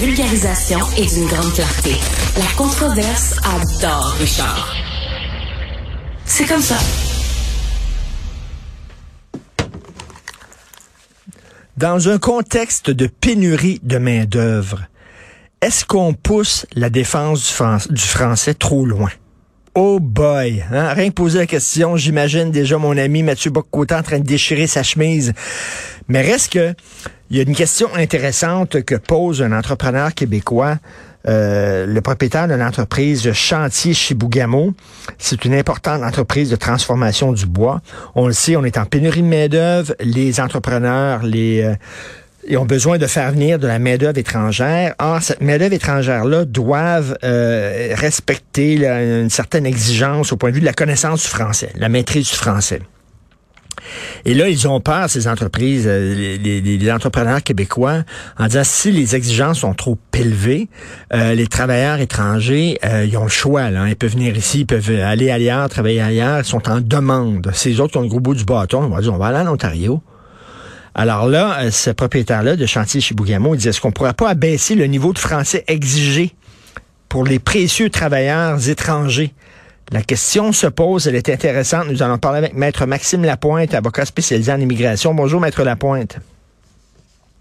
vulgarisation et d'une grande clarté. La controverse adore Richard. C'est comme ça. Dans un contexte de pénurie de main-d'œuvre, est-ce qu'on pousse la défense du, français trop loin? Oh boy, hein? rien que poser la question, j'imagine déjà mon ami Mathieu Boccotin en train de déchirer sa chemise. Mais reste que, il y a une question intéressante que pose un entrepreneur québécois, euh, le propriétaire de l'entreprise Chantier Chibougamau. C'est une importante entreprise de transformation du bois. On le sait, on est en pénurie de main-d'œuvre. Les entrepreneurs, euh, ont besoin de faire venir de la main-d'œuvre étrangère. Or, cette main-d'œuvre étrangère-là doivent euh, respecter une certaine exigence au point de vue de la connaissance du français, la maîtrise du français. Et là, ils ont peur, ces entreprises, euh, les, entrepreneurs québécois, en disant si les exigences sont trop élevées, euh, les travailleurs étrangers, ils ont le choix. Là, Ils peuvent venir ici, ils peuvent aller ailleurs, travailler ailleurs, ils sont en demande. Ces autres qui ont le gros bout du bâton, on va dire, on va aller en Ontario. Alors là, euh, ce propriétaire-là de chantier chez il disait, est-ce qu'on ne pourrait pas abaisser le niveau de français exigé pour les précieux travailleurs étrangers? La question se pose, elle est intéressante. Nous allons parler avec Maître Maxime Lapointe, avocat spécialisé en immigration. Bonjour, Maître Lapointe.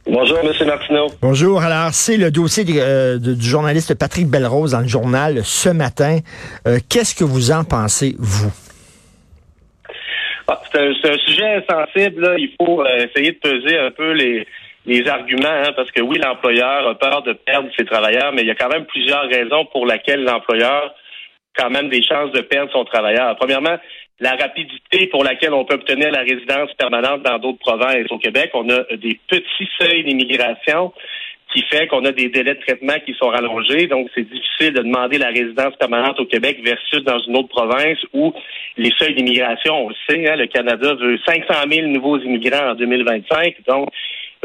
Bonjour, M. Martineau. Bonjour. Alors, c'est le dossier euh, du journaliste Patrick Belrose dans le journal ce matin. Euh, qu'est-ce que vous en pensez, vous? Ah, c'est un, sujet sensible. Là. Il faut euh, essayer de peser un peu les, les arguments, hein, parce que oui, l'employeur a peur de perdre ses travailleurs, mais il y a quand même plusieurs raisons pour lesquelles l'employeur quand même des chances de perdre son travailleur. Premièrement, la rapidité pour laquelle on peut obtenir la résidence permanente dans d'autres provinces. Au Québec, on a des petits seuils d'immigration qui fait qu'on a des délais de traitement qui sont rallongés. Donc, c'est difficile de demander la résidence permanente au Québec versus dans une autre province où les seuils d'immigration, on le sait, hein, le Canada veut 500 000 nouveaux immigrants en 2025. Donc,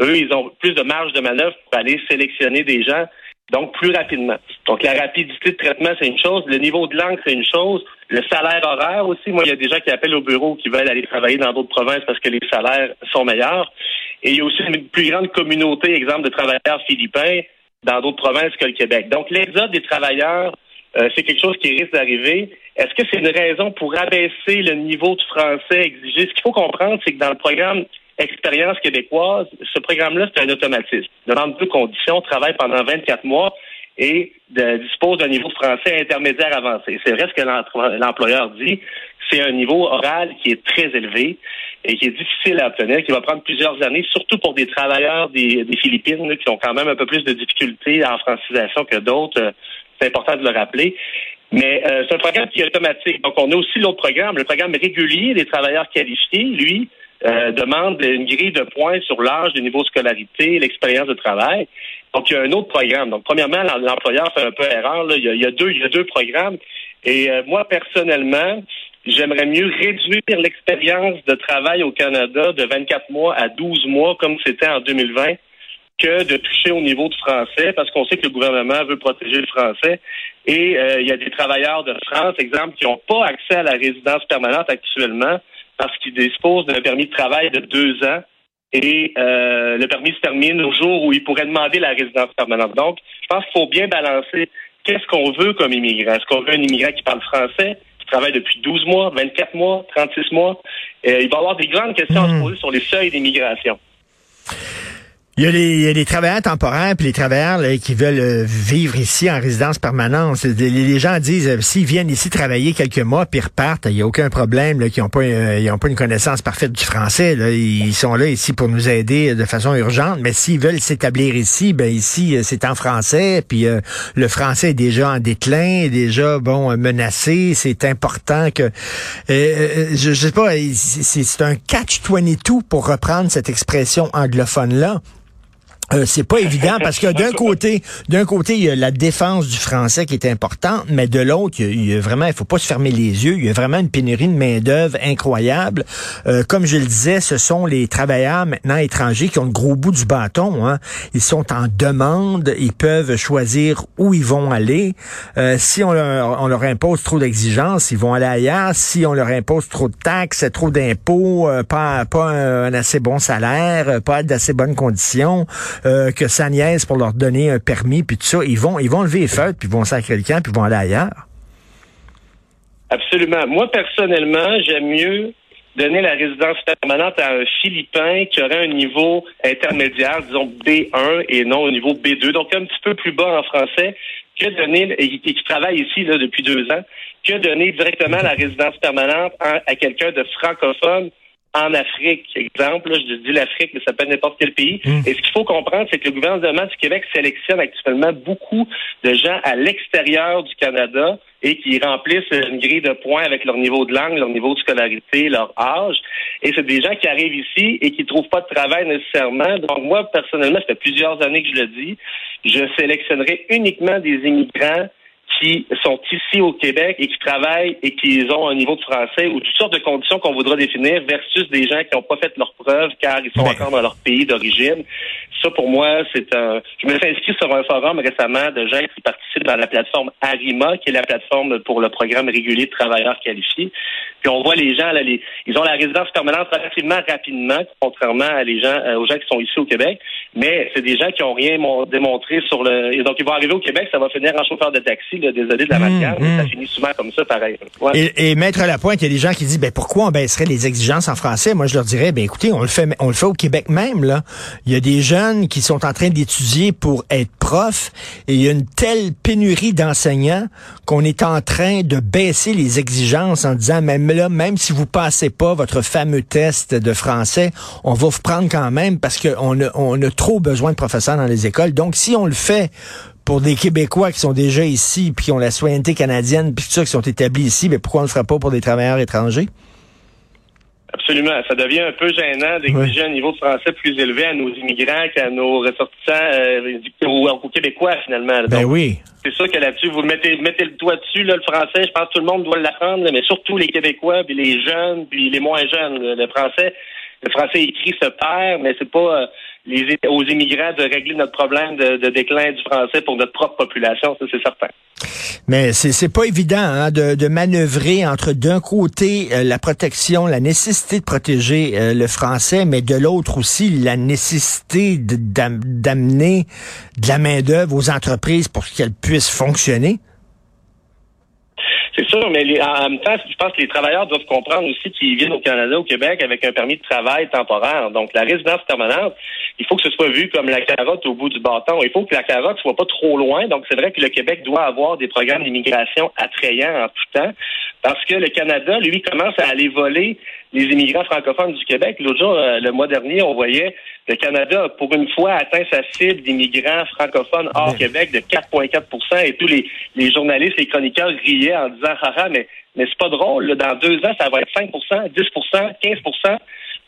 eux, ils ont plus de marge de manœuvre pour aller sélectionner des gens, donc plus rapidement. Donc, la rapidité de traitement, c'est une chose. Le niveau de langue, c'est une chose. Le salaire horaire aussi. Moi, il y a des gens qui appellent au bureau qui veulent aller travailler dans d'autres provinces parce que les salaires sont meilleurs. Et il y a aussi une plus grande communauté, exemple, de travailleurs philippins dans d'autres provinces que le Québec. Donc, l'exode des travailleurs, euh, c'est quelque chose qui risque d'arriver. Est-ce que c'est une raison pour abaisser le niveau de français exigé? Ce qu'il faut comprendre, c'est que dans le programme Expérience québécoise, ce programme-là, c'est un automatisme. Demande deux conditions, travaille pendant 24 mois et dispose d'un niveau français intermédiaire avancé. C'est vrai ce que l'employeur dit, c'est un niveau oral qui est très élevé et qui est difficile à obtenir, qui va prendre plusieurs années, surtout pour des travailleurs des, Philippines qui ont quand même un peu plus de difficultés en francisation que d'autres. C'est important de le rappeler. Mais euh, c'est un programme qui est automatique. Donc, on a aussi l'autre programme, le programme régulier des travailleurs qualifiés. Lui, euh, demande une grille de points sur l'âge, le niveau de scolarité, l'expérience de travail. Donc, il y a un autre programme. Donc, premièrement, l'employeur fait un peu erreur. Il, y a, deux, il y a deux programmes. Et moi, personnellement, j'aimerais mieux réduire l'expérience de travail au Canada de 24 mois à 12 mois, comme c'était en 2020, que de toucher au niveau de français, parce qu'on sait que le gouvernement veut protéger le français. Et euh, il y a des travailleurs de France, exemple, qui n'ont pas accès à la résidence permanente actuellement parce qu'ils disposent d'un permis de travail de deux ans et euh, le permis se termine au jour où ils pourraient demander la résidence permanente. Donc, je pense qu'il faut bien balancer qu'est-ce qu'on veut comme immigrant. Est-ce qu'on veut un immigrant qui parle français? travaille depuis 12 mois, 24 mois, 36 mois? Euh, il va y avoir des grandes questions à se hmm. poser sur les seuils d'immigration. Il y, a les, travailleurs temporaires puis les travailleurs qui veulent euh, vivre ici en résidence permanente. Les, gens disent euh, s'ils viennent ici travailler quelques mois puis repartent, il n'y a aucun problème. Là, n'ont euh, ils ont pas une connaissance parfaite du français. Ils sont là ici pour nous aider de façon urgente. Mais s'ils veulent s'établir ici, ben ici c'est en français. Puis le français est déjà en déclin, déjà bon menacé. C'est important que je, je sais pas. C'est un catch 22 pour reprendre cette expression anglophone là. Euh, c'est pas évident parce que d'un côté, d'un côté, il y a la défense du français qui est importante, mais de l'autre, il, y a vraiment, il faut pas se fermer les yeux. Il y a vraiment une pénurie de main d'œuvre incroyable. Euh, comme je le disais, ce sont les travailleurs maintenant étrangers qui ont le gros bout du bâton. Hein. Ils sont en demande, ils peuvent choisir où ils vont aller. Euh, si on leur, on leur impose trop d'exigences, ils vont aller ailleurs. Si on leur impose trop de taxes, trop d'impôts, pas pas un, assez bon salaire, pas d'assez bonnes conditions euh, que ça niaise pour leur donner un permis, puis tout ça. Ils vont, ils vont lever les feuilles, puis ils vont sacrer le camp, puis ils vont aller ailleurs. Absolument. Moi, personnellement, j'aime mieux donner la résidence permanente à un Philippin qui aurait un niveau intermédiaire, disons B1 et non au niveau B2, donc un petit peu plus bas en français, que donner, et qui travaille ici là, depuis deux ans, que donner directement la résidence permanente à quelqu'un de francophone en Afrique, exemple, là, je dis l'Afrique, mais ça peut être n'importe quel pays. Hmm. Et ce qu'il faut comprendre, c'est que le gouvernement du Québec sélectionne actuellement beaucoup de gens à l'extérieur du Canada et qui remplissent une grille de points avec leur niveau de langue, leur niveau de scolarité, leur âge. Et c'est des gens qui arrivent ici et qui ne trouvent pas de travail nécessairement. Donc moi, personnellement, ça fait plusieurs années que je le dis, je sélectionnerai uniquement des immigrants qui sont ici au Québec et qui travaillent et qui ont un niveau de français ou toutes sortes de conditions qu'on voudra définir versus des gens qui n'ont pas fait leurs preuves car ils sont encore dans leur pays d'origine. Ça, pour moi, c'est un... Je me suis inscrit sur un forum récemment de gens qui participent dans la plateforme ARIMA, qui est la plateforme pour le programme régulier de travailleurs qualifiés. Puis on voit les gens, là, les... ils ont la résidence permanente relativement rapidement, contrairement à les gens, euh, aux gens qui sont ici au Québec. Mais c'est des gens qui n'ont rien démontré sur le... Et donc, ils vont arriver au Québec, ça va finir en chauffeur de taxi désolé de la matière, mais ça mmh. finit souvent comme ça, pareil. Et, et mettre à la pointe, il y a des gens qui disent, ben pourquoi on baisserait les exigences en français? Moi, je leur dirais, ben écoutez, on le fait, on le fait au Québec même là. Il y a des jeunes qui sont en train d'étudier pour être profs, et il y a une telle pénurie d'enseignants qu'on est en train de baisser les exigences en disant, même là, même si vous passez pas votre fameux test de français, on va vous prendre quand même parce qu'on a, on a trop besoin de professeurs dans les écoles. Donc, si on le fait pour des Québécois qui sont déjà ici, puis qui ont la soigneté canadienne, puis tout ça, qui sont établis ici, mais pourquoi on ne le ferait pas pour des travailleurs étrangers? Absolument. Ça devient un peu gênant d'exiger un niveau de français plus élevé à nos immigrants qu'à nos ressortissants euh, aux, Québécois, finalement. Ben oui. C'est sûr que là-dessus, vous mettez, mettez le doigt dessus, là, le français, je pense que tout le monde doit l'apprendre, mais surtout les Québécois, puis les jeunes, puis les moins jeunes. Le français, le français écrit se perd, mais c'est pas... Euh, aux immigrants de régler notre problème de, déclin du français pour notre propre population, ça c'est certain. Mais c'est pas évident hein, de, de, manœuvrer entre d'un côté euh, la protection, la nécessité de protéger euh, le français, mais de l'autre aussi la nécessité d'amener de la main d'œuvre aux entreprises pour qu'elles puissent fonctionner. C'est sûr, mais en même temps, je pense que les travailleurs doivent comprendre aussi qu'ils viennent au Canada, au Québec, avec un permis de travail temporaire. Donc, la résidence permanente, il faut que ce soit vu comme la carotte au bout du bâton. Il faut que la carotte soit pas trop loin. Donc, c'est vrai que le Québec doit avoir des programmes d'immigration attrayants en tout temps, parce que le Canada, lui, commence à aller voler les immigrants francophones du Québec. L'autre jour, euh, le mois dernier, on voyait le Canada, pour une fois, atteint sa cible d'immigrants francophones hors Québec de 4,4% et tous les, les journalistes, les chroniqueurs riaient en disant, haha, mais, mais c'est pas drôle, dans deux ans, ça va être 5% 10% 15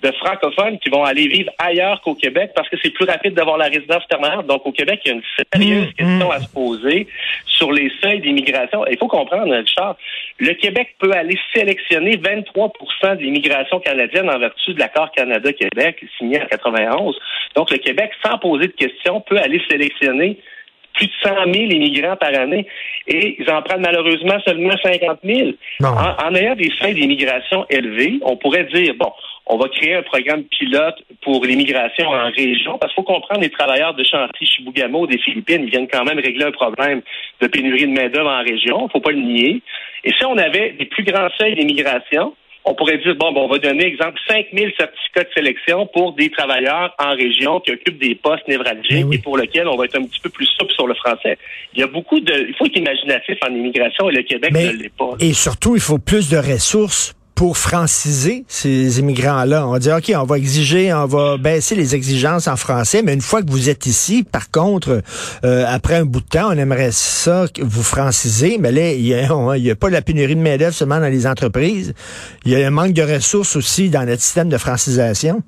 de francophones qui vont aller vivre ailleurs qu'au Québec parce que c'est plus rapide d'avoir la résidence permanente. Donc, au Québec, il y a une sérieuse mmh, question mmh. à se poser sur les seuils d'immigration. Il faut comprendre, Richard, le Québec peut aller sélectionner 23% de l'immigration canadienne en vertu de l'accord Canada-Québec signé en 91. Donc, le Québec, sans poser de questions, peut aller sélectionner plus de 100 000 immigrants par année et ils en prennent malheureusement seulement 50 000. En, en, ayant des seuils d'immigration élevés, on pourrait dire, bon, on va créer un programme pilote pour l'immigration en région, parce qu'il faut comprendre les travailleurs de chantier Chibougamau des Philippines, viennent quand même régler un problème de pénurie de main-d'œuvre en région, il ne faut pas le nier. Et si on avait des plus grands seuils d'immigration, on pourrait dire, bon, bon, on va donner, exemple, 5 000 certificats de sélection pour des travailleurs en région qui occupent des postes névralgiques ben et pour lesquels on va être un petit peu plus souple sur le français. Il y a beaucoup de... Il faut être imaginatif en immigration et le Québec ne l'est pas. Et surtout, il faut plus de ressources pour franciser ces immigrants-là. On dire, OK, on va exiger, on va baisser les exigences en français, mais une fois que vous êtes ici, par contre, euh, après un bout de temps, on aimerait ça que vous francisiez, mais là, il n'y a, a, pas la pénurie de main-d'œuvre seulement dans les entreprises. Il y a un manque de ressources aussi dans notre système de francisation.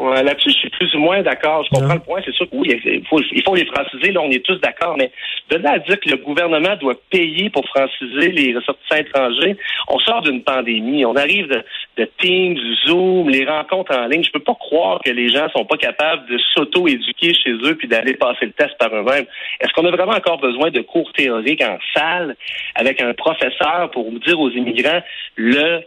Ouais, Là-dessus, je suis plus ou moins d'accord. Je comprends le point. C'est sûr que oui, il faut, il faut les franciser. Là, on est tous d'accord. Mais de là à dire que le gouvernement doit payer pour franciser les ressortissants étrangers, on sort d'une pandémie. On arrive de, de Teams, Zoom, les rencontres en ligne. Je peux pas croire que les gens sont pas capables de s'auto-éduquer chez eux puis d'aller passer le test par eux-mêmes. Est-ce qu'on a vraiment encore besoin de cours théoriques en salle avec un professeur pour dire aux immigrants le,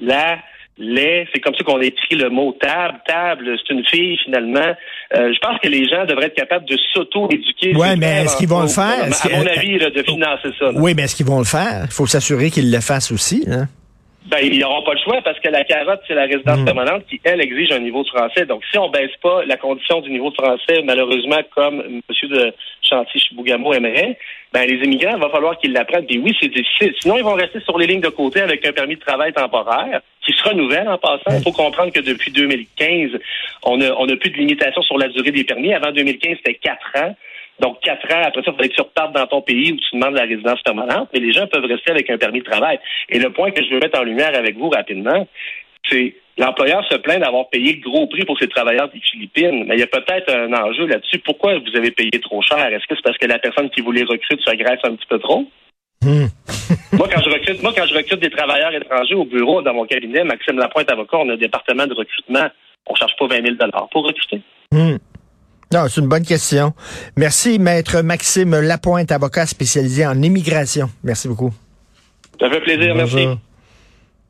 la, lait. C'est comme ça qu'on écrit le mot table. Table, c'est une fille finalement. Euh, je pense que les gens devraient être capables de s'auto-éduquer. Oui, mais est-ce qu'ils vont le faire? À, mon avis, de financer ça. Oui, mais est-ce qu'ils vont le faire? Il faut s'assurer qu'ils le fassent aussi. Hein? Ben, ils n'auront pas le choix parce que la carotte, c'est la résidence hmm. permanente qui, elle, exige un niveau de français. Donc, si on baisse pas la condition du niveau de français, malheureusement, comme M. de Chantier-Chibougamo aimerait, ben, les immigrants, il va falloir qu'ils l'apprennent. Puis oui, c'est difficile. Sinon, ils vont rester sur les lignes de côté avec un permis de travail temporaire qui se renouvelle en passant. Il faut comprendre que depuis 2015, on n'a on a plus de limitation sur la durée des permis. Avant 2015, c'était quatre ans. Donc, quatre ans, après ça, il fallait que tu repartes dans ton pays où tu demandes la résidence permanente, mais les gens peuvent rester avec un permis de travail. Et le point que je veux mettre en lumière avec vous rapidement, c'est l'employeur se plaint d'avoir payé le gros prix pour ses travailleurs des Philippines, mais il y a peut-être un enjeu là-dessus. Pourquoi vous avez payé trop cher? Est-ce que c'est parce que la personne qui vous les recrute se graisse un petit peu trop? Hmm. moi, quand je recrute, moi, quand je recrute des travailleurs étrangers au bureau dans mon cabinet, Maxime Lapointe avocat, on a un département de recrutement. On ne cherche pas 20 000 pour recruter. Hmm. Non, c'est une bonne question. Merci, maître Maxime Lapointe, avocat spécialisé en immigration. Merci beaucoup. Ça fait plaisir, merci.